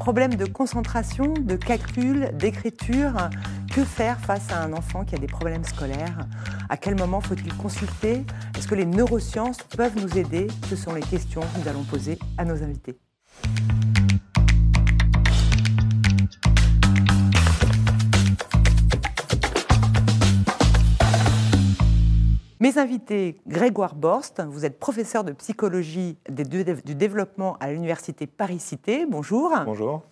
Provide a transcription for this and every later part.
Problème de concentration, de calcul, d'écriture. Que faire face à un enfant qui a des problèmes scolaires? À quel moment faut-il consulter? Est-ce que les neurosciences peuvent nous aider? Ce sont les questions que nous allons poser à nos invités. Mes invités, Grégoire Borst, vous êtes professeur de psychologie du développement à l'Université Paris-Cité. Bonjour. Bonjour.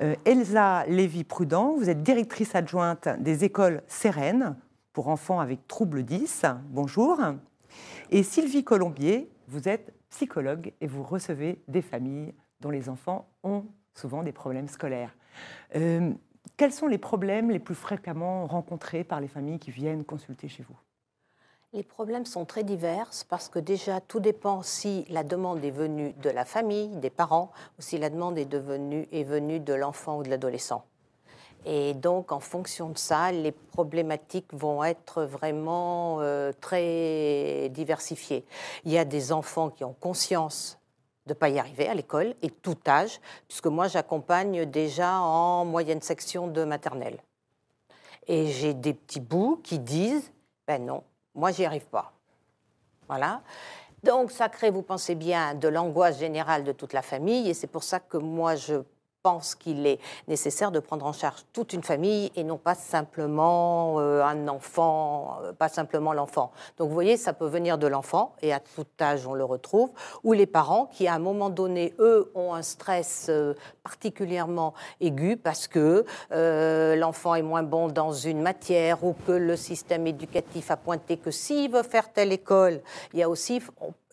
Euh, Elsa Lévy-Prudent, vous êtes directrice adjointe des écoles Sereines pour enfants avec troubles 10. Bonjour. Et Sylvie Colombier, vous êtes psychologue et vous recevez des familles dont les enfants ont souvent des problèmes scolaires. Euh, quels sont les problèmes les plus fréquemment rencontrés par les familles qui viennent consulter chez vous? Les problèmes sont très divers parce que déjà tout dépend si la demande est venue de la famille, des parents, ou si la demande est, est venue de l'enfant ou de l'adolescent. Et donc, en fonction de ça, les problématiques vont être vraiment euh, très diversifiées. Il y a des enfants qui ont conscience de ne pas y arriver à l'école, et tout âge, puisque moi, j'accompagne déjà en moyenne section de maternelle. Et j'ai des petits bouts qui disent, ben non, moi, j'y arrive pas. Voilà. Donc, ça crée, vous pensez bien, de l'angoisse générale de toute la famille. Et c'est pour ça que moi, je pense qu'il est nécessaire de prendre en charge toute une famille et non pas simplement euh, un enfant, euh, pas simplement l'enfant. Donc vous voyez, ça peut venir de l'enfant, et à tout âge on le retrouve, ou les parents qui à un moment donné, eux, ont un stress euh, particulièrement aigu parce que l'enfant est moins bon dans une matière ou que le système éducatif a pointé que s'il veut faire telle école, il y a aussi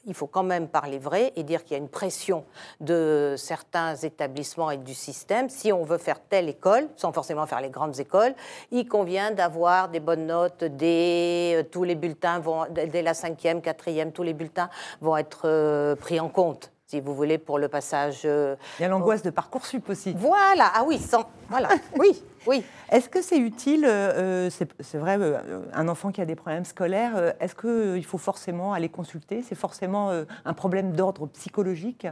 il faut quand même parler vrai et dire qu'il y a une pression de certains établissements et du système. Si on veut faire telle école, sans forcément faire les grandes écoles, il convient d'avoir des bonnes notes, des, euh, tous les bulletins vont, dès la cinquième, quatrième, tous les bulletins vont être euh, pris en compte si vous voulez, pour le passage. Euh, il y a l'angoisse de Parcoursup aussi. Voilà, ah oui, sans, voilà, oui, oui. Est-ce que c'est utile, euh, c'est vrai, euh, un enfant qui a des problèmes scolaires, est-ce qu'il faut forcément aller consulter? C'est forcément un problème d'ordre psychologique?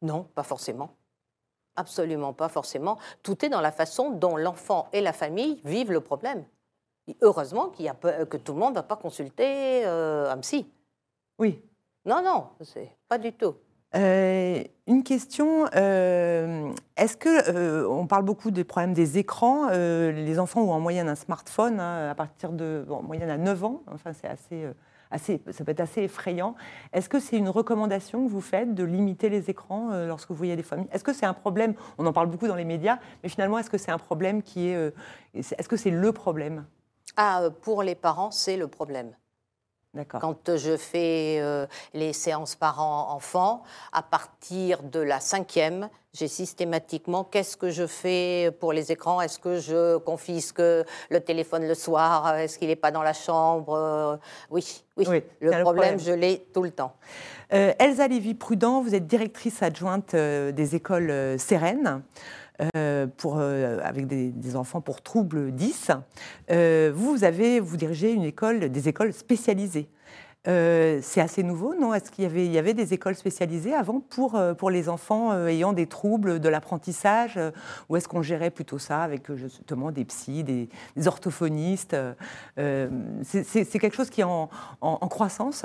Non, pas forcément. Absolument pas forcément. Tout est dans la façon dont l'enfant et la famille vivent le problème. heureusement qu'il y a, que tout le monde ne va pas consulter un psy. Oui. Non, non, c'est pas du tout. Euh, une question, euh, est-ce que, euh, on parle beaucoup des problèmes des écrans, les enfants ont en moyenne un smartphone hein, à partir de, en moyenne à 9 ans, enfin c'est assez, assez, ça peut être assez effrayant. Est-ce que c'est une recommandation que vous faites de limiter les écrans lorsque vous voyez des familles? Est-ce que c'est un problème, on en parle beaucoup dans les médias, mais finalement est-ce que c'est un problème qui est, est-ce que c'est le problème? Ah, Pour les parents, c'est le problème. Quand je fais euh, les séances parents-enfants, à partir de la cinquième, j'ai systématiquement qu'est-ce que je fais pour les écrans? Est-ce que je confisque le téléphone le soir? Est-ce qu'il n'est pas dans la chambre? Oui, oui, Le problème, je l'ai tout le temps. Euh, Elsa Lévy-Prudent, vous êtes directrice adjointe euh, des écoles Sereines. pour, avec des, enfants pour troubles 10. vous, avez, vous dirigez une école, des écoles spécialisées. Euh, c'est assez nouveau, non? Est-ce qu'il y avait, y avait des écoles spécialisées avant pour, euh, pour les enfants euh, ayant des troubles de l'apprentissage Ou est-ce qu'on gérait plutôt ça avec justement des psys, des, orthophonistes c'est, quelque chose qui est en, en, croissance?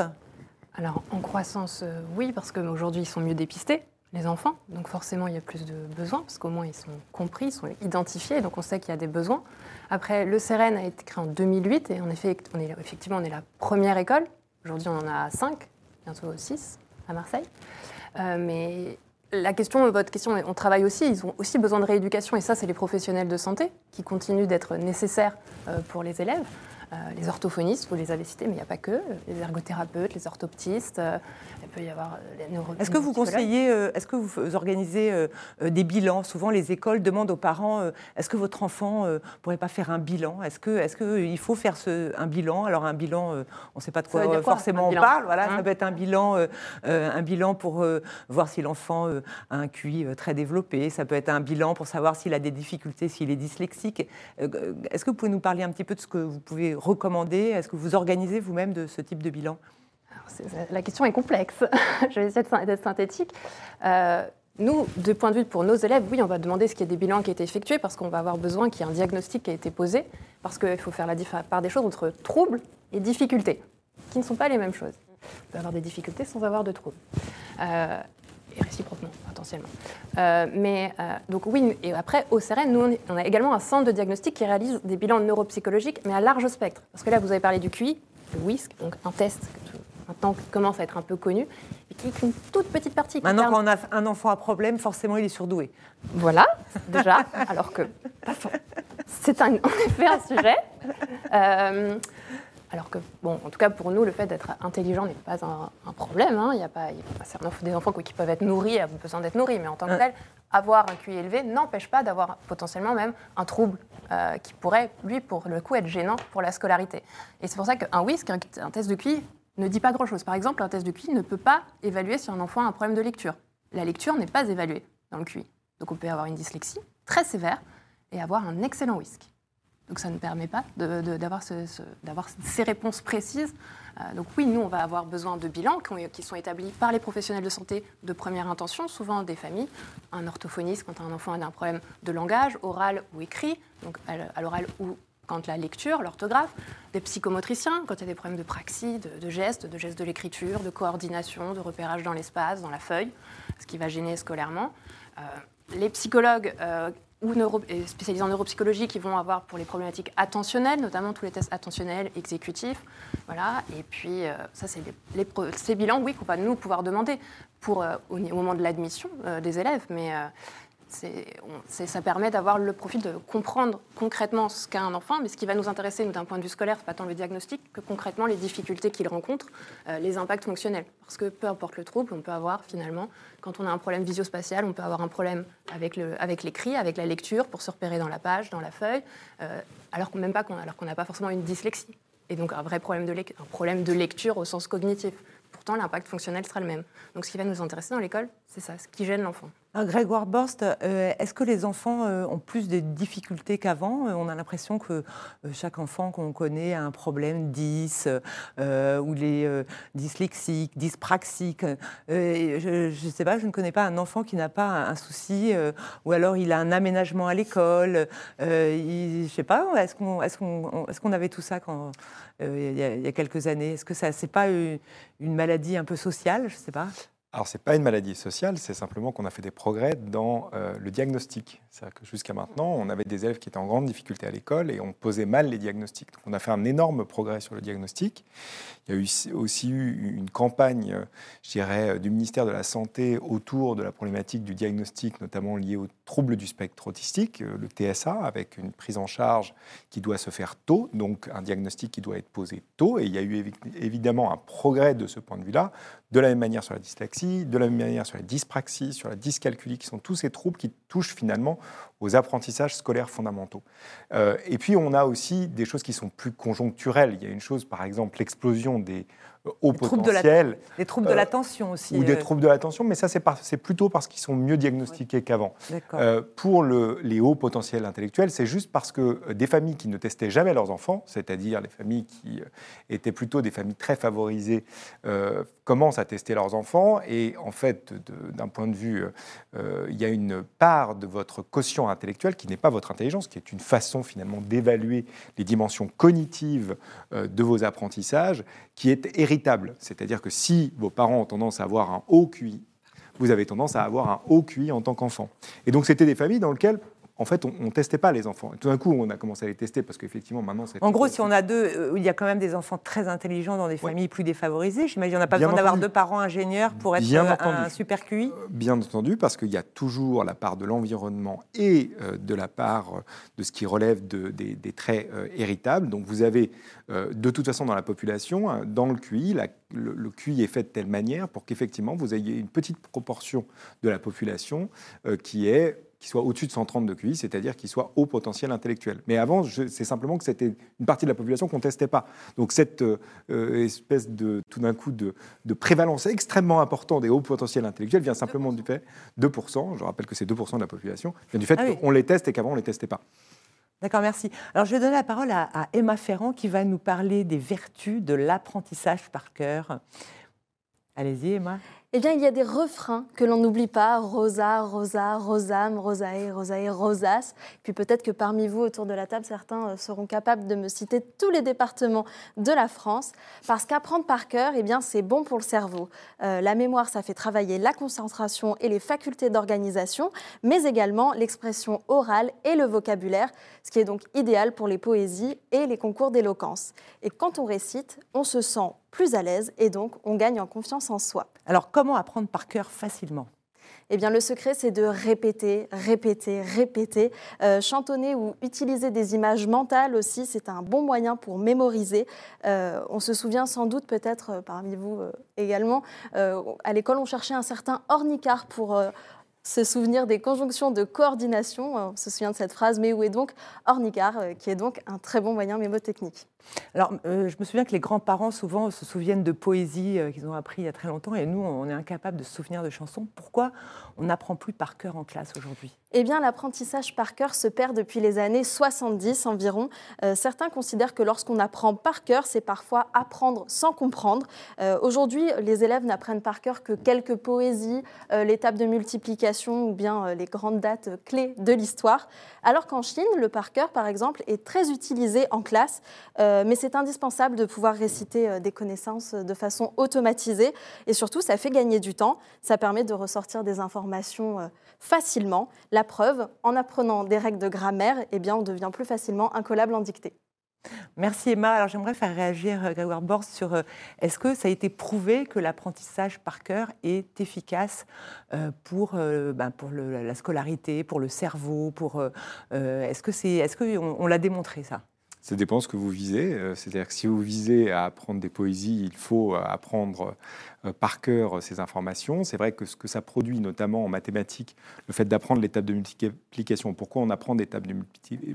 Alors, en croissance, oui, parce qu'aujourd'hui, ils sont mieux dépistés les enfants. Donc forcément, il y a plus de besoins, parce qu'au moins, ils sont compris, ils sont identifiés, donc on sait qu'il y a des besoins. Après, le CEREN a été créé en 2008, et en effet, effectivement, on est la première école Aujourd'hui, on en a 5, bientôt 6 à Marseille. Euh, mais la question, votre question, on travaille aussi, ils ont aussi besoin de rééducation, et ça, c'est les professionnels de santé qui continuent d'être nécessaires euh, pour les élèves. Euh, les orthophonistes, vous les avez cités, mais il n'y a pas que, les ergothérapeutes, les orthoptistes, euh, il peut y avoir euh, les neuro Est-ce que vous conseillez, est-ce que vous organisez des bilans? Souvent, les écoles demandent aux parents est-ce que votre enfant ne pourrait pas faire un bilan? Est-ce que faut faire ce, un bilan? Alors, un bilan, on ne sait pas de quoi, forcément on parle. Voilà, Ça hein peut être un bilan, un bilan pour voir si l'enfant a un QI très développé. Ça peut être un bilan pour savoir s'il a des difficultés, s'il est dyslexique. Est-ce que vous pouvez nous parler un petit peu de ce que vous pouvez recommander Est-ce que vous organisez vous-même de ce type de bilan? La question est complexe. Je vais essayer d'être synthétique. Euh, nous, de point de vue pour nos élèves, oui, on va demander ce qu'il y ait des bilans qui aient été effectués parce qu'on va avoir besoin qu'il y ait un diagnostic qui ait été posé parce qu'il faut faire la part des choses entre troubles et difficultés, qui ne sont pas les mêmes choses. On peut avoir des difficultés sans avoir de troubles. Euh, et réciproquement, potentiellement. Euh, mais euh, donc oui, et après, au CRN, nous, on a également un centre de diagnostic qui réalise des bilans neuropsychologiques, mais à large spectre. Parce que là, vous avez parlé du QI, le WISC, donc un test maintenant commence à être un peu connu, et qui est une toute petite partie. Maintenant, quand on a un enfant à problème, forcément, il est surdoué. Voilà, déjà, alors que c'est un, en effet un sujet. Euh, alors que, bon, en tout cas pour nous, le fait d'être intelligent n'est pas un, problème. Hein. Il n'y a pas, des enfants qui peuvent être nourris, ont besoin d'être nourris, mais en tant que tel, avoir un QI élevé n'empêche pas d'avoir potentiellement même un trouble euh, qui pourrait, lui, pour le coup, être gênant pour la scolarité. Et c'est pour ça qu'un WISC, un test de QI, ne dit pas grand-chose. Par exemple, un test de QI ne peut pas évaluer si un enfant a un problème de lecture. La lecture n'est pas évaluée dans le QI. Donc on peut avoir une dyslexie très sévère et avoir un excellent WISC. Donc ça ne permet pas d'avoir ces réponses précises. Euh, donc oui, nous, on va avoir besoin de bilans qui, sont établis par les professionnels de santé de première intention, souvent des familles. Un orthophoniste quand un enfant a un problème de langage, oral ou écrit, donc à l'oral ou quand la lecture, l'orthographe, des psychomotriciens, quand il y a des problèmes de praxie, de, gestes, de gestes de l'écriture, de coordination, de repérage dans l'espace, dans la feuille, ce qui va gêner scolairement. Euh, les psychologues euh, ou spécialisés en neuropsychologie qui vont avoir pour les problématiques attentionnelles, notamment tous les tests attentionnels, exécutifs. Voilà. Et puis, euh, ça, c'est les, ces bilans, oui, qu'on va nous pouvoir demander pour, euh, au, moment de l'admission euh, des élèves. Mais ça permet d'avoir le profil de comprendre concrètement ce qu'a un enfant, mais ce qui va nous intéresser, d'un point de vue scolaire, pas tant le diagnostic que concrètement les difficultés qu'il rencontre, euh, les impacts fonctionnels. Parce que peu importe le trouble, on peut avoir finalement, quand on a un problème visio-spatial, on peut avoir un problème avec, l'écrit, avec la lecture, pour se repérer dans la page, dans la feuille, euh, alors qu'on même qu'on n'a pas forcément une dyslexie. Et donc un vrai problème de, un problème de lecture au sens cognitif. Pourtant, l'impact fonctionnel sera le même. Donc ce qui va nous intéresser dans l'école, c'est ça, ce qui gêne l'enfant. Grégoire Borst, euh, est-ce que les enfants euh, ont plus de difficultés qu'avant? Euh, On a l'impression que chaque enfant qu'on connaît a un problème 10, ou les dyslexiques, dyspraxiques. je ne sais pas, je ne connais pas un enfant qui n'a pas un, souci, ou alors il a un aménagement à l'école. je ne sais pas, est-ce qu'on est qu'on est qu'on avait tout ça quand, il, y a, quelques années? Est-ce que ça, c'est pas une, une maladie un peu sociale? Je ne sais pas. Alors, ce n'est pas une maladie sociale, c'est simplement qu'on a fait des progrès dans euh, le diagnostic. C'est-à-dire que jusqu'à maintenant, on avait des élèves qui étaient en grande difficulté à l'école et on posait mal les diagnostics. Donc, on a fait un énorme progrès sur le diagnostic. Il y a eu aussi eu une campagne, je dirais, du ministère de la Santé autour de la problématique du diagnostic, notamment lié aux troubles du spectre autistique, euh, le TSA, avec une prise en charge qui doit se faire tôt, donc un diagnostic qui doit être posé tôt. Et il y a eu évidemment un progrès de ce point de vue-là, de la même manière sur la dyslexie, de la même manière sur la dyspraxie, sur la dyscalculie, qui sont tous ces troubles qui touchent finalement aux apprentissages scolaires fondamentaux. Euh, et puis on a aussi des choses qui sont plus conjoncturelles. Il y a une chose, par exemple, l'explosion des potentiel. des troubles de euh, l'attention aussi. Ou des euh. troubles de l'attention, mais ça, c'est plutôt parce qu'ils sont mieux diagnostiqués qu'avant. Euh, pour le, les hauts potentiels intellectuels, c'est juste parce que des familles qui ne testaient jamais leurs enfants, c'est-à-dire les familles qui étaient plutôt des familles très favorisées, commencent à tester leurs enfants. Et en fait, d'un point de vue, il y a une part de votre quotient intellectuel qui n'est pas votre intelligence, qui est une façon finalement d'évaluer les dimensions cognitives de vos apprentissages, qui est C'est-à-dire que si vos parents ont tendance à avoir un haut QI, vous avez tendance à avoir un haut QI en tant qu'enfant. Et donc, c'était des familles dans lesquelles en fait, on ne testait pas les enfants. Et tout d'un coup, on a commencé à les tester parce qu'effectivement, maintenant, c'est. En gros, si on a deux, euh, il y a quand même des enfants très intelligents dans des familles plus défavorisées. J'imagine qu'on n'a pas besoin d'avoir deux parents ingénieurs pour être euh, un super QI. Euh, bien entendu, parce qu'il y a toujours la part de l'environnement et de la part de ce qui relève des, traits héritables. Donc, vous avez de toute façon dans la population, hein, dans le QI, le, le, QI est fait de telle manière pour qu'effectivement vous ayez une petite proportion de la population qui est qui soit au-dessus de 130 de QI, c'est-à-dire qui soit haut potentiel intellectuel. Mais avant, c'est simplement que c'était une partie de la population qu'on ne testait pas. Donc cette euh, espèce de, tout d'un coup, de, prévalence extrêmement importante des hauts potentiels intellectuels vient simplement du fait, 2%, je rappelle que c'est 2% de la population, vient du fait ah qu'on les teste et qu'avant on ne les testait pas. D'accord, merci. Alors je vais donner la parole à, à Emma Ferrand qui va nous parler des vertus de l'apprentissage par cœur. Allez-y, Emma. Eh bien, il y a des refrains que l'on n'oublie pas. Rosa, Rosa, Rosam, Rosae, Rosae, Rosas. Puis peut-être que parmi vous, autour de la table, certains euh, seront capables de me citer tous les départements de la France. Parce qu'apprendre par cœur, eh bien, c'est bon pour le cerveau. Euh, la mémoire, ça fait travailler la concentration et les facultés d'organisation, mais également l'expression orale et le vocabulaire, ce qui est donc idéal pour les poésies et les concours d'éloquence. Et quand on récite, on se sent plus à l'aise et donc on gagne en confiance en soi. Alors comment apprendre par cœur facilement? Eh bien, le secret, c'est de répéter, répéter, répéter. Euh, chantonner ou utiliser des images mentales aussi, c'est un bon moyen pour mémoriser. Euh, on se souvient sans doute, peut-être euh, parmi vous également, à l'école, on cherchait un certain ornicar pour se souvenir des conjonctions de coordination. On se souvient de cette phrase, mais où est donc ornicar, qui est donc un très bon moyen mémotechnique. Alors, euh, je me souviens que les grands-parents, souvent, se souviennent de poésie euh, qu'ils ont appris il y a très longtemps, et nous, on est incapable de se souvenir de chansons. Pourquoi on n'apprend plus par cœur en classe aujourd'hui? Eh bien, l'apprentissage par cœur se perd depuis les années 70 environ. Euh, certains considèrent que lorsqu'on apprend par cœur, c'est parfois apprendre sans comprendre. aujourd'hui, les élèves n'apprennent par cœur que quelques poésies, l'étape de multiplication ou bien les grandes dates clés de l'histoire. Alors qu'en Chine, le par cœur, par exemple, est très utilisé en classe. Euh, mais c'est indispensable de pouvoir réciter euh, des connaissances de façon automatisée. Et surtout, ça fait gagner du temps. Ça permet de ressortir des informations euh, facilement. La preuve, en apprenant des règles de grammaire, eh bien, on devient plus facilement incollable en dictée. Merci Emma. Alors j'aimerais faire réagir Grégoire Bors sur est-ce que ça a été prouvé que l'apprentissage par cœur est efficace pour, ben, pour la scolarité, pour le cerveau, pour est-ce que c'est est-ce qu'on on l'a démontré ça? Ça dépend ce que vous visez. Euh, c'est-à-dire que si vous visez à apprendre des poésies, il faut euh, apprendre euh, par cœur ces informations. C'est vrai que ce que ça produit, notamment en mathématiques, le fait d'apprendre l'étape de multiplication. Pourquoi on apprend l'étape de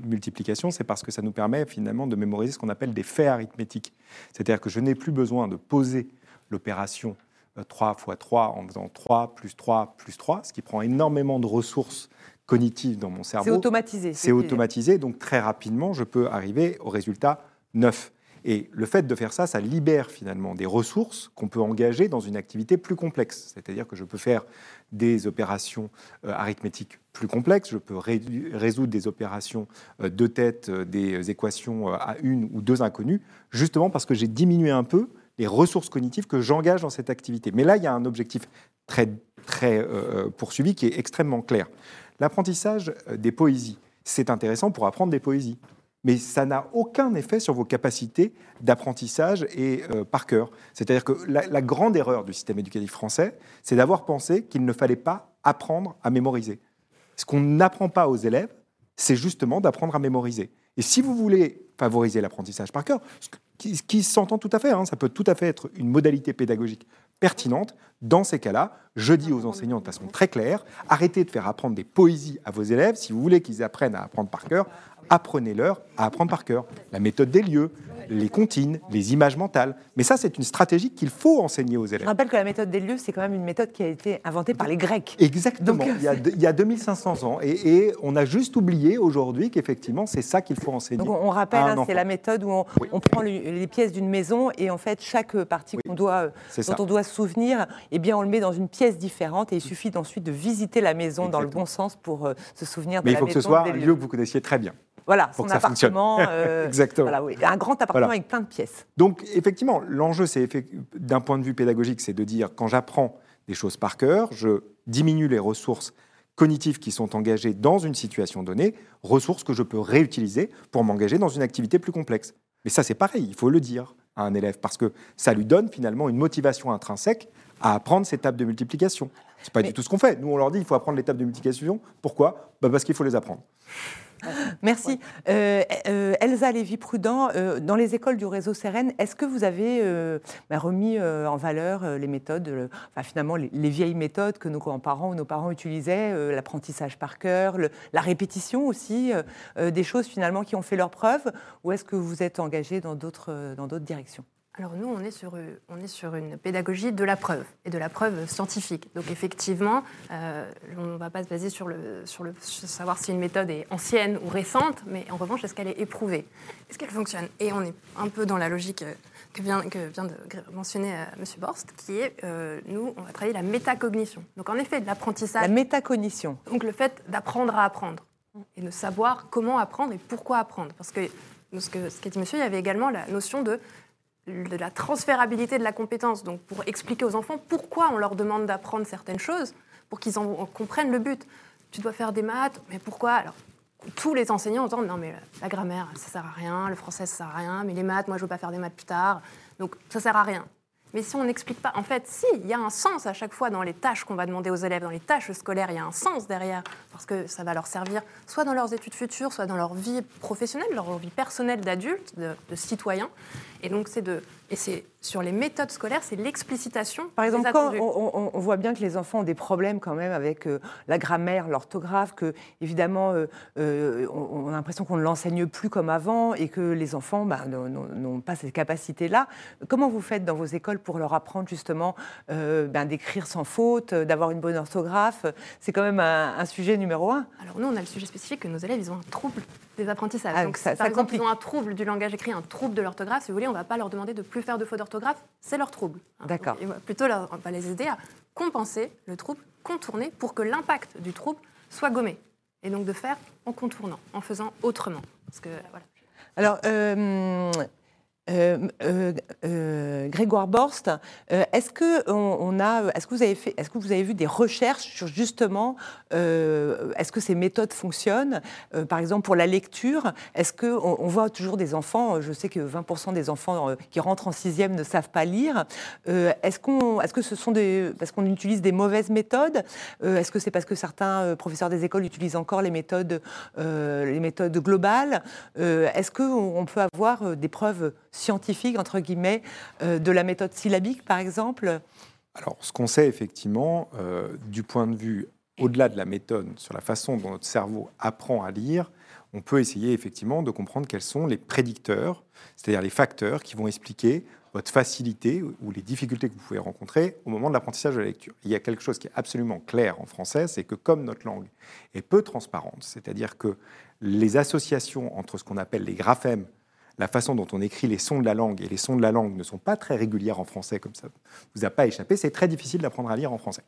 multiplication? C'est parce que ça nous permet finalement de mémoriser ce qu'on appelle des faits arithmétiques. C'est-à-dire que je n'ai plus besoin de poser l'opération 3 fois 3 en faisant 3 plus 3 plus 3, ce qui prend énormément de ressources cognitive dans mon cerveau. C'est automatisé. C'est automatisé, donc très rapidement, je peux arriver au résultat 9. Et le fait de faire ça, ça libère finalement des ressources qu'on peut engager dans une activité plus complexe. C'est-à-dire que je peux faire des opérations euh, arithmétiques plus complexes, je peux résoudre des opérations euh, de tête, euh, des équations à une ou deux inconnues, justement parce que j'ai diminué un peu les ressources cognitives que j'engage dans cette activité. Mais là, il y a un objectif très, très poursuivi qui est extrêmement clair. L'apprentissage euh, des poésies, c'est intéressant pour apprendre des poésies, mais ça n'a aucun effet sur vos capacités d'apprentissage et euh, par cœur. C'est-à-dire que la, grande erreur du système éducatif français, c'est d'avoir pensé qu'il ne fallait pas apprendre à mémoriser. Ce qu'on n'apprend pas aux élèves, c'est justement d'apprendre à mémoriser. Et si vous voulez favoriser l'apprentissage par cœur, ce qui, s'entend tout à fait, hein, ça peut tout à fait être une modalité pédagogique pertinente, dans ces cas-là, je dis aux enseignants de façon très claire, arrêtez de faire apprendre des poésies à vos élèves. Si vous voulez qu'ils apprennent à apprendre par cœur, apprenez-leur à apprendre par cœur. La méthode des lieux, les comptines, les images mentales. Mais ça, c'est une stratégie qu'il faut enseigner aux élèves. Je rappelle que la méthode des lieux, c'est quand même une méthode qui a été inventée par les Grecs. Exactement, il, y a, il, y a, 2500 ans. Et, on a juste oublié aujourd'hui qu'effectivement, c'est ça qu'il faut enseigner. Donc on rappelle, hein, c'est la méthode où on, prend les pièces d'une maison et en fait, chaque partie qu'on doit, dont on doit se souvenir, eh bien, on le met dans une pièce différente et il suffit ensuite de visiter la maison dans le bon sens pour euh, se souvenir de la maison. Mais il faut que ce soit un lieu que vous connaissiez très bien. Voilà, son appartement. Euh, Exactement. un grand appartement avec plein de pièces. Donc, effectivement, l'enjeu, c'est d'un point de vue pédagogique, c'est de dire quand j'apprends des choses par cœur, je diminue les ressources cognitives qui sont engagées dans une situation donnée, ressources que je peux réutiliser pour m'engager dans une activité plus complexe. Mais ça, c'est pareil, il faut le dire à un élève, parce que ça lui donne finalement une motivation intrinsèque à apprendre ces tables de multiplication. C'est pas du tout ce qu'on fait. Nous, on leur dit il faut apprendre les tables de multiplication. Pourquoi? Bah Parce qu'il faut les apprendre. Merci. Euh, euh, Elsa Lévy-Prudent, euh, dans les écoles du réseau Sérène, est-ce que vous avez bah, remis en valeur les méthodes, enfin, finalement les, vieilles méthodes que nos grands-parents ou nos parents utilisaient, l'apprentissage par cœur, la répétition aussi, des choses finalement qui ont fait leur preuve, ou est-ce que vous êtes engagé dans d'autres directions? Alors nous, on est, sur, euh, on est sur une pédagogie de la preuve et de la preuve scientifique. Donc effectivement, euh, on ne va pas se baser sur, le, sur le savoir si une méthode est ancienne ou récente, mais en revanche, est-ce qu'elle est éprouvée? Est-ce qu'elle fonctionne? Et on est un peu dans la logique euh, que vient, que vient de mentionner M. Borst, qui est, nous, on va travailler la métacognition. Donc en effet, l'apprentissage... La métacognition. Donc le fait d'apprendre à apprendre et de savoir comment apprendre et pourquoi apprendre. Parce que ce qu'a dit monsieur, il y avait également la notion de de la transférabilité de la compétence, donc pour expliquer aux enfants pourquoi on leur demande d'apprendre certaines choses, pour qu'ils en comprennent le but. Tu dois faire des maths, mais pourquoi? Alors, tous les enseignants entendent non mais la grammaire ça sert à rien, le français ça sert à rien, mais les maths moi je veux pas faire des maths plus tard, donc ça sert à rien. Mais si on n'explique pas, en fait, si, il y a un sens à chaque fois dans les tâches qu'on va demander aux élèves, dans les tâches scolaires, il y a un sens derrière, parce que ça va leur servir soit dans leurs études futures, soit dans leur vie professionnelle, leur vie personnelle d'adulte, de, citoyen. Et donc, c'est de et c'est sur les méthodes scolaires, c'est l'explicitation. Par exemple, quand on, voit bien que les enfants ont des problèmes quand même avec euh, la grammaire, l'orthographe, que évidemment, euh, euh, on, a l'impression qu'on ne l'enseigne plus comme avant et que les enfants bah, n'ont pas ces capacités-là. Comment vous faites dans vos écoles pour leur apprendre justement ben, d'écrire sans faute, d'avoir une bonne orthographe? C'est quand même un, sujet numéro un. Alors nous, on a le sujet spécifique que nos élèves, ils ont un trouble des apprentissages. Ah, Donc, ça, par exemple, ils ont un trouble du langage écrit, un trouble de l'orthographe, si vous voulez, on ne va pas leur demander de plus faire de fautes d'orthographe, c'est leur trouble. D'accord. Plutôt, on va les aider à compenser le trouble, contourner, pour que l'impact du trouble soit gommé. Et donc de faire en contournant, en faisant autrement. Parce que, voilà. Alors, euh, euh, euh, euh, Grégoire Borst, est-ce que que vous avez que vu des recherches sur justement, est-ce que ces méthodes fonctionnent? Par exemple pour la lecture, est-ce que on, voit toujours des enfants Je sais que 20% des enfants qui rentrent en sixième ne savent pas lire. est-ce que ce sont des, parce qu'on utilise des mauvaises méthodes? Est-ce que c'est parce que certains professeurs des écoles utilisent encore les méthodes, les méthodes globales? Est-ce qu'on on peut avoir des preuves scientifique, entre guillemets, euh, de la méthode syllabique, par exemple Alors, ce qu'on sait effectivement, euh, du point de vue au-delà de la méthode, sur la façon dont notre cerveau apprend à lire, on peut essayer effectivement de comprendre quels sont les prédicteurs, c'est-à-dire les facteurs qui vont expliquer votre facilité ou les difficultés que vous pouvez rencontrer au moment de l'apprentissage de la lecture. Il y a quelque chose qui est absolument clair en français, c'est que comme notre langue est peu transparente, c'est-à-dire que les associations entre ce qu'on appelle les graphèmes la façon dont on écrit les sons de la langue, et les sons de la langue ne sont pas très régulières en français, comme ça vous a pas échappé, c'est très difficile d'apprendre à lire en français.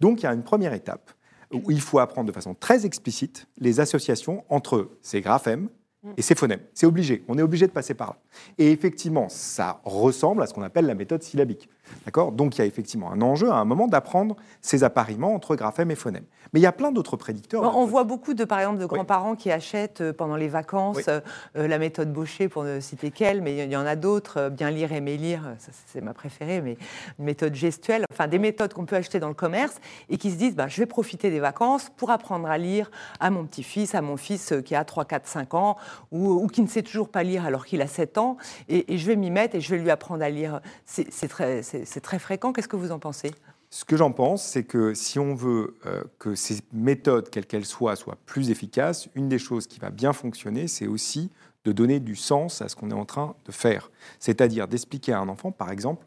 Donc il y a une première étape où il faut apprendre de façon très explicite les associations entre ces graphèmes et ces phonèmes. C'est obligé, on est obligé de passer par là. Et effectivement, ça ressemble à ce qu'on appelle la méthode syllabique. D'accord? Donc il y a effectivement un enjeu à un moment d'apprendre ces appariements entre graphèmes et phonèmes. Mais il y a plein d'autres prédicteurs. on voit beaucoup de, par exemple, de grands-parents qui achètent euh, pendant les vacances euh, la méthode Baucher, pour ne citer qu'elle, mais il y en a d'autres, euh, bien lire, aimer lire, c'est ma préférée, mais une méthode gestuelle, enfin des méthodes qu'on peut acheter dans le commerce et qui se disent, bah, je vais profiter des vacances pour apprendre à lire à mon petit-fils, à mon fils qui a 3, 4, 5 ans, ou, qui ne sait toujours pas lire alors qu'il a 7 ans, et, et je vais m'y mettre et je vais lui apprendre à lire. C'est très c'est très fréquent. Qu'est-ce que vous en pensez? Ce que j'en pense, c'est que si on veut euh, que ces méthodes, quelles qu'elles soient, soient plus efficaces, une des choses qui va bien fonctionner, c'est aussi de donner du sens à ce qu'on est en train de faire. C'est-à-dire d'expliquer à un enfant, par exemple,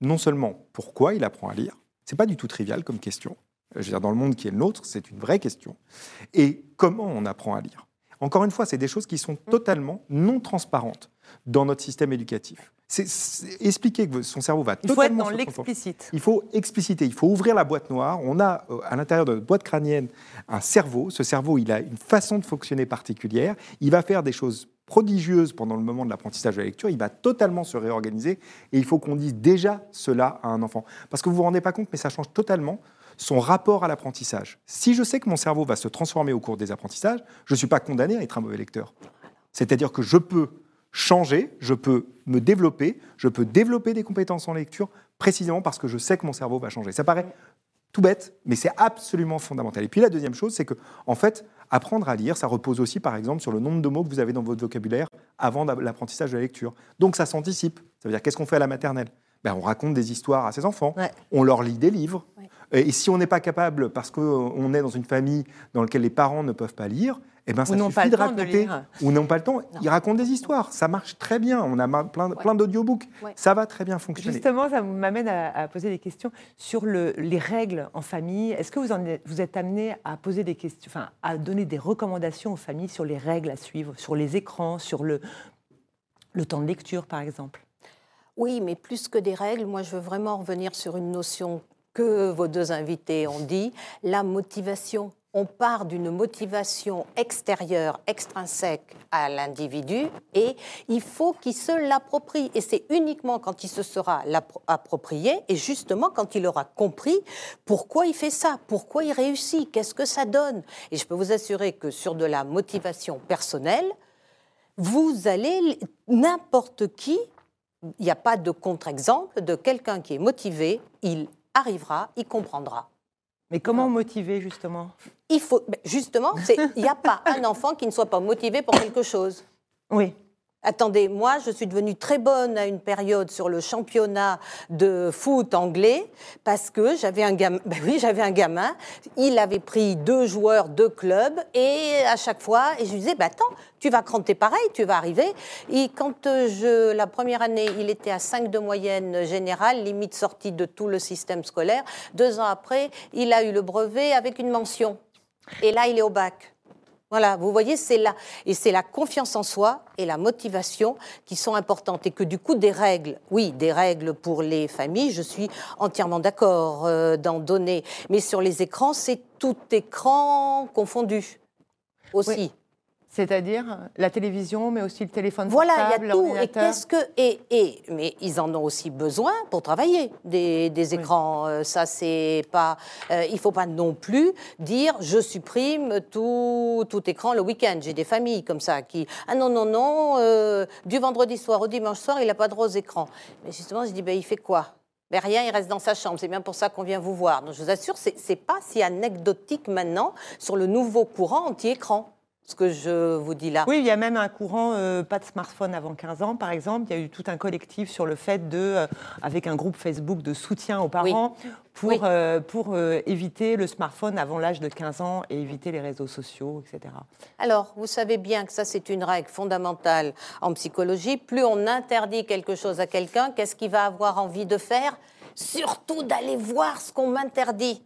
non seulement pourquoi il apprend à lire, c'est pas du tout trivial comme question. Je veux dire, dans le monde qui est le nôtre, c'est une vraie question. Et comment on apprend à lire Encore une fois, c'est des choses qui sont totalement non transparentes dans notre système éducatif. C'est expliquer que son cerveau va il faut être dans l'explicite. Il faut expliciter, il faut ouvrir la boîte noire. On a euh, à l'intérieur de notre boîte crânienne un cerveau. Ce cerveau, il a une façon de fonctionner particulière. Il va faire des choses prodigieuses pendant le moment de l'apprentissage de la lecture. Il va totalement se réorganiser et il faut qu'on dise déjà cela à un enfant. Parce que vous vous rendez pas compte, mais ça change totalement son rapport à l'apprentissage. Si je sais que mon cerveau va se transformer au cours des apprentissages, je ne suis pas condamné à être un mauvais lecteur. C'est-à-dire que je peux changer, je peux me développer, je peux développer des compétences en lecture précisément parce que je sais que mon cerveau va changer. Ça paraît tout bête, mais c'est absolument fondamental. Et puis la deuxième chose, c'est que, en fait, apprendre à lire, ça repose aussi, par exemple, sur le nombre de mots que vous avez dans votre vocabulaire avant l'apprentissage de la lecture. Donc ça s'anticipe. Ça veut dire qu'est-ce qu'on fait à la maternelle? Ben, On raconte des histoires à ses enfants, on leur lit des livres. Et si on n'est pas capable, parce qu'on est dans une famille dans laquelle les parents ne peuvent pas lire, eh ben, Ou ça n'ont suffit pas le de temps de raconter. lire. ou n'ont pas le temps. Ils racontent des histoires. Ça marche très bien. On a plein, plein d'audiobooks. Ouais. Ça va très bien fonctionner. Justement, ça m'amène à, à poser des questions sur le- les règles en famille. Est-ce que vous, en êtes, vous êtes amené à poser des questions, enfin, à donner des recommandations aux familles sur les règles à suivre, sur les écrans, sur le, le temps de lecture, par exemple? Oui, mais plus que des règles, moi je veux vraiment revenir sur une notion que vos deux invités ont dit, la motivation. On part d'une motivation extérieure, extrinsèque à l'individu, et il faut qu'il se l'approprie. Et c'est uniquement quand il se sera approprié, et justement quand il aura compris pourquoi il fait ça, pourquoi il réussit, qu'est-ce que ça donne. Et je peux vous assurer que sur de la motivation personnelle, vous allez, n'importe qui, il n'y a pas de contre-exemple de quelqu'un qui est motivé, il arrivera, il comprendra. Mais comment motiver, justement? Il faut, ben, justement, il n'y a pas un enfant qui ne soit pas motivé pour quelque chose. Oui. Attendez, moi, je suis devenue très bonne à une période sur le championnat de foot anglais parce que j'avais un gamin. Ben oui, j'avais un gamin. Il avait pris deux joueurs, deux clubs, et à chaque fois, et je lui disais, bah, attends, tu vas cranter pareil, tu vas arriver. Et quand euh, je, la première année, il était à 5 de moyenne générale, limite sortie de tout le système scolaire. Deux ans après, il a eu le brevet avec une mention. Et là, il est au bac. Voilà, vous voyez, c'est là. Et c'est la confiance en soi et la motivation qui sont importantes. Et que du coup, des règles, oui, des règles pour les familles, je suis entièrement d'accord euh, d'en donner. Mais sur les écrans, c'est tout écran confondu aussi. Oui. C'est-à-dire la télévision, mais aussi le téléphone Voilà, portable, il y a tout. Et l'ordinateur. qu'est-ce que et, et mais ils en ont aussi besoin pour travailler des, des écrans. Euh, Ça c'est pas. euh, il faut pas non plus dire je supprime tout, tout écran le week-end. J'ai des familles comme ça qui ah non non non euh, du vendredi soir au dimanche soir il a pas droit aux écrans. Mais justement je dis ben il fait quoi? Ben rien, il reste dans sa chambre. C'est bien pour ça qu'on vient vous voir. Donc je vous assure, c'est pas si anecdotique maintenant sur le nouveau courant anti-écran. Ce que je vous dis là. Oui, il y a même un courant, euh, pas de smartphone avant 15 ans, par exemple. Il y a eu tout un collectif sur le fait de, euh, avec un groupe Facebook de soutien aux parents, pour, Oui. euh, pour éviter le smartphone avant l'âge de 15 ans et éviter les réseaux sociaux, etc. Alors, vous savez bien que ça, c'est une règle fondamentale en psychologie. Plus on interdit quelque chose à quelqu'un, qu'est-ce qu'il va avoir envie de faire? Surtout d'aller voir ce qu'on m'interdit.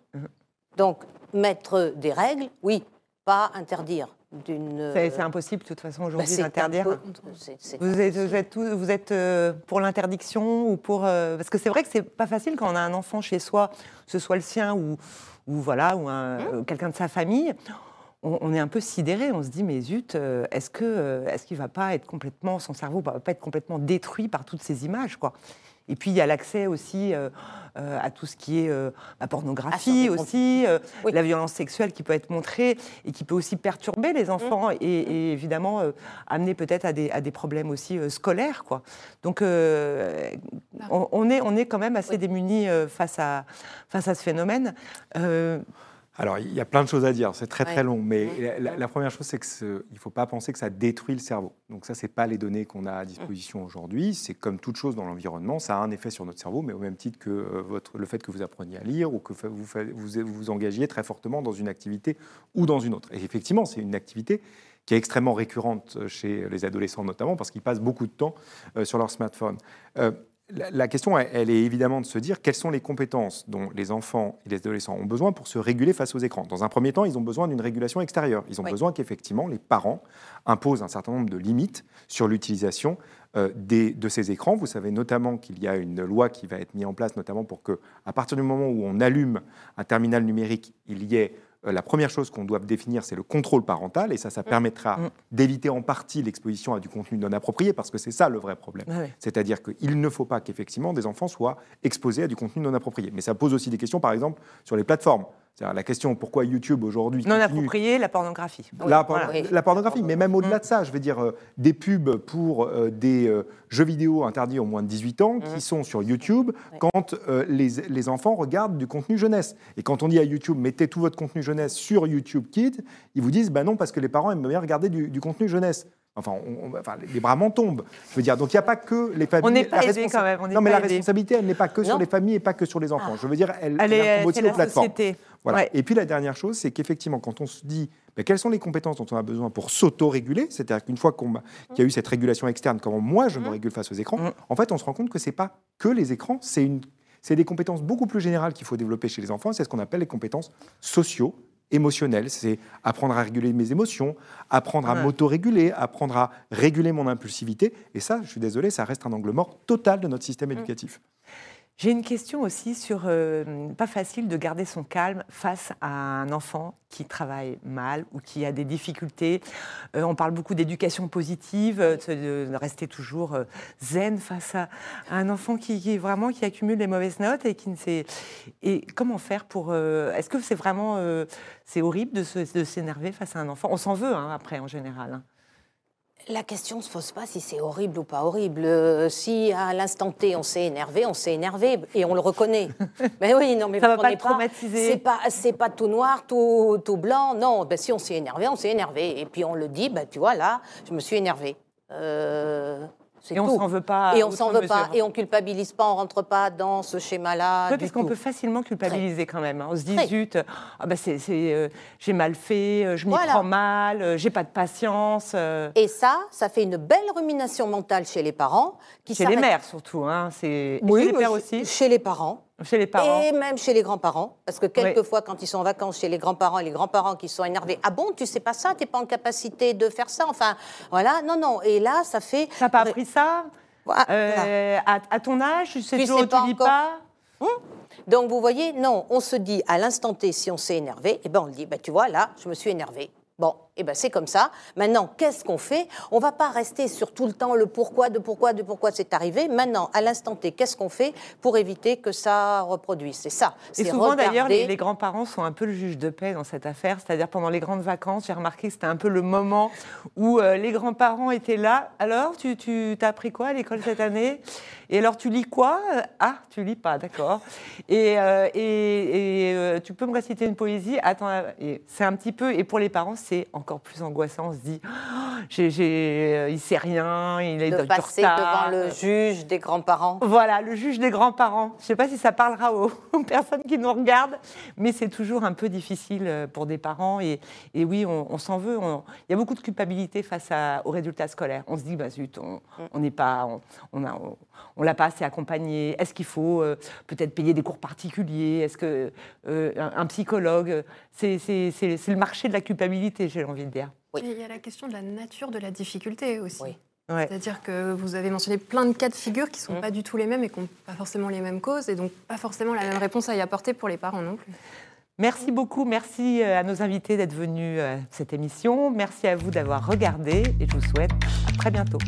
Donc, mettre des règles, oui, pas interdire. D'une. C'est c'est impossible, de toute façon, bah, aujourd'hui, d'interdire. Vous êtes, vous êtes, tous- vous êtes, euh, pour l'interdiction ou pour euh, parce que c'est vrai que c'est pas facile quand on a un enfant chez soi, que ce soit le sien ou, ou voilà ou Mmh. euh, quelqu'un de sa famille. On, on est un peu sidéré. On se dit mais zut, euh, est-ce que euh, est-ce qu'il va pas être complètement son cerveau va pas être complètement détruit par toutes ces images quoi? Et puis il y a l'accès aussi euh, euh, à tout ce qui est euh, la pornographie Ah, aussi, Oui. la violence sexuelle qui peut être montrée et qui peut aussi perturber les enfants et, et évidemment amener peut-être à des, à des problèmes aussi scolaires. Quoi. Donc euh, on, on est, on est quand même assez Oui. démunis face, à, face à ce phénomène. Euh, Alors, il y a plein de choses à dire, c'est très très long, mais la, première chose, c'est qu'il ne faut pas penser que ça détruit le cerveau. Donc ça, ce n'est pas les données qu'on a à disposition aujourd'hui. C'est comme toute chose dans l'environnement, ça a un effet sur notre cerveau, mais au même titre que euh, votre, le fait que vous appreniez à lire ou que vous vous vous engagiez très fortement dans une activité ou dans une autre. Et effectivement, c'est une activité qui est extrêmement récurrente chez les adolescents notamment, parce qu'ils passent beaucoup de temps euh, sur leur smartphone. Euh, la, question, elle, est évidemment de se dire quelles sont les compétences dont les enfants et les adolescents ont besoin pour se réguler face aux écrans. Dans un premier temps, ils ont besoin d'une régulation extérieure. Ils ont Oui. besoin qu'effectivement les parents imposent un certain nombre de limites sur l'utilisation euh, des- de ces écrans. Vous savez notamment qu'il y a une loi qui va être mise en place, notamment pour que, à partir du moment où on allume un terminal numérique, il y ait la première chose qu'on doit définir, c'est le contrôle parental, et ça, ça permettra Mm. d'éviter en partie l'exposition à du contenu non approprié, parce que c'est ça le vrai problème. ouais. C'est-à-dire qu'il ne faut pas qu'effectivement des enfants soient exposés à du contenu non approprié. Mais ça pose aussi des questions, par exemple, sur les plateformes. C'est-à-dire la question pourquoi YouTube aujourd'hui Non continue- approprié, la pornographie. la, Voilà. Oui. la pornographie, mais même au-delà Mm. de ça, je veux dire, euh, des pubs pour euh, des euh, jeux vidéo interdits aux moins de 18 ans qui Mm. sont sur YouTube quand les, les enfants regardent du contenu jeunesse. Et quand on dit à YouTube, mettez tout votre contenu jeunesse sur YouTube Kids, ils vous disent, bah non, parce que les parents aiment bien regarder du, du contenu jeunesse. Enfin, on- on- enfin, les bras m'en tombent. Je veux dire, donc il n'y a pas que les familles. On n'est pas aidé quand même. on non, mais la responsabilité, elle n'est pas que sur les familles et pas que sur les enfants. Ah. Je veux dire, elle, Elle elle est, aussi aux la plateformes. Voilà. Ouais. Et puis la dernière chose, c'est qu'effectivement, quand on se dit ben, quelles sont les compétences dont on a besoin pour s'auto-réguler, c'est-à-dire qu'une fois qu'il y a eu cette régulation externe, comment moi je me régule face aux écrans, Mm. en fait, on se rend compte que c'est pas que les écrans, c'est une, c'est des compétences beaucoup plus générales qu'il faut développer chez les enfants. C'est ce qu'on appelle les compétences sociaux émotionnelles. C'est apprendre à réguler mes émotions, apprendre à Ouais. m'auto-réguler, apprendre à réguler mon impulsivité. Et ça, je suis désolé, ça reste un angle mort total de notre système éducatif. J'ai une question aussi sur euh, pas facile de garder son calme face à un enfant qui travaille mal ou qui a des difficultés. Euh, on parle beaucoup d'éducation positive, euh, de, rester toujours zen face à, un enfant qui, vraiment qui accumule les mauvaises notes et qui ne sait. Et comment faire pour Est-ce que c'est vraiment c'est horrible de s'énerver face à un enfant? On s'en veut hein, après en général. La question ne se pose pas si c'est horrible ou pas horrible. Euh, si à l'instant T on s'est énervé, on s'est énervé et on le reconnaît. mais oui, non, mais Ça va pas traumatiser. C'est pas, c'est pas tout noir, tout, tout blanc. Non, ben, si on s'est énervé, on s'est énervé. Et puis on le dit, ben, tu vois, là, je me suis énervé. Euh, Et on tout. s'en veut pas. Et on s'en veut pas. Et on culpabilise pas, on rentre pas dans ce schéma-là. Oui, parce qu'on peut facilement culpabiliser quand même. hein. On se dit, Très. zut, ah bah c'est, c'est, euh, j'ai mal fait, euh, je m'y Voilà. prends mal, euh, j'ai pas de patience. euh, Et ça, ça fait une belle rumination mentale chez les parents. Qui chez les mères surtout. Hein, c'est, Oui, chez les pères aussi. Chez les parents. Chez les parents. Et même chez les grands-parents, parce que quelquefois, quand ils sont en vacances chez les grands-parents, et les grands-parents qui sont énervés, ah bon, tu sais pas ça, t'es pas en capacité de faire ça, enfin, voilà, non, non. Et là, ça fait. T'as pas appris ça Voilà. Euh, à, à ton âge, tu sais Tu toujours, sais tu pas lis encore. pas? Donc vous voyez, non, on se dit à l'instant T, si on s'est énervé, eh ben on le dit, bah, tu vois, là, je me suis énervé. Bon, eh ben c'est comme ça. Maintenant, qu'est-ce qu'on fait? On va pas rester sur tout le temps le pourquoi, de pourquoi, de pourquoi c'est arrivé. Maintenant, à l'instant T, qu'est-ce qu'on fait pour éviter que ça reproduise? C'est ça. Et souvent, d'ailleurs, les, les grands-parents sont un peu le juge de paix dans cette affaire. C'est-à-dire, pendant les grandes vacances, j'ai remarqué que c'était un peu le moment où euh, les grands-parents étaient là. Alors, tu, tu as appris quoi à l'école cette année? Et alors, tu lis quoi? Euh, Ah, tu lis pas, d'accord. Et, euh, et, et, euh, tu peux me réciter une poésie? Attends, c'est un petit peu. Et pour les parents, c'est encore plus angoissant. On se dit, J'ai, j'ai, euh, il sait rien, il est de dans du passer retard. devant le juge des grands-parents. Voilà, le juge des grands-parents. Je ne sais pas si ça parlera aux, aux personnes qui nous regardent, mais c'est toujours un peu difficile euh, pour des parents. Et, et oui, on, on s'en veut. On- Il y a beaucoup de culpabilité face à- aux résultats scolaires. On se dit, bah zut, on on n'est pas, on, a- on- on l'a pas assez accompagné. Est-ce qu'il faut euh, peut-être payer des cours particuliers? Est-ce que euh, un, un psychologue? C'est le marché de la culpabilité, j'ai envie de dire. Oui. Et il y a la question de la nature de la difficulté aussi. Oui. Ouais. C'est-à-dire que vous avez mentionné plein de cas de figure qui ne sont Mm. pas du tout les mêmes et qui n'ont pas forcément les mêmes causes et donc pas forcément la même réponse à y apporter pour les parents non plus. Merci beaucoup, merci euh, à nos invités d'être venus à cette émission. Merci à vous d'avoir regardé et je vous souhaite à très bientôt.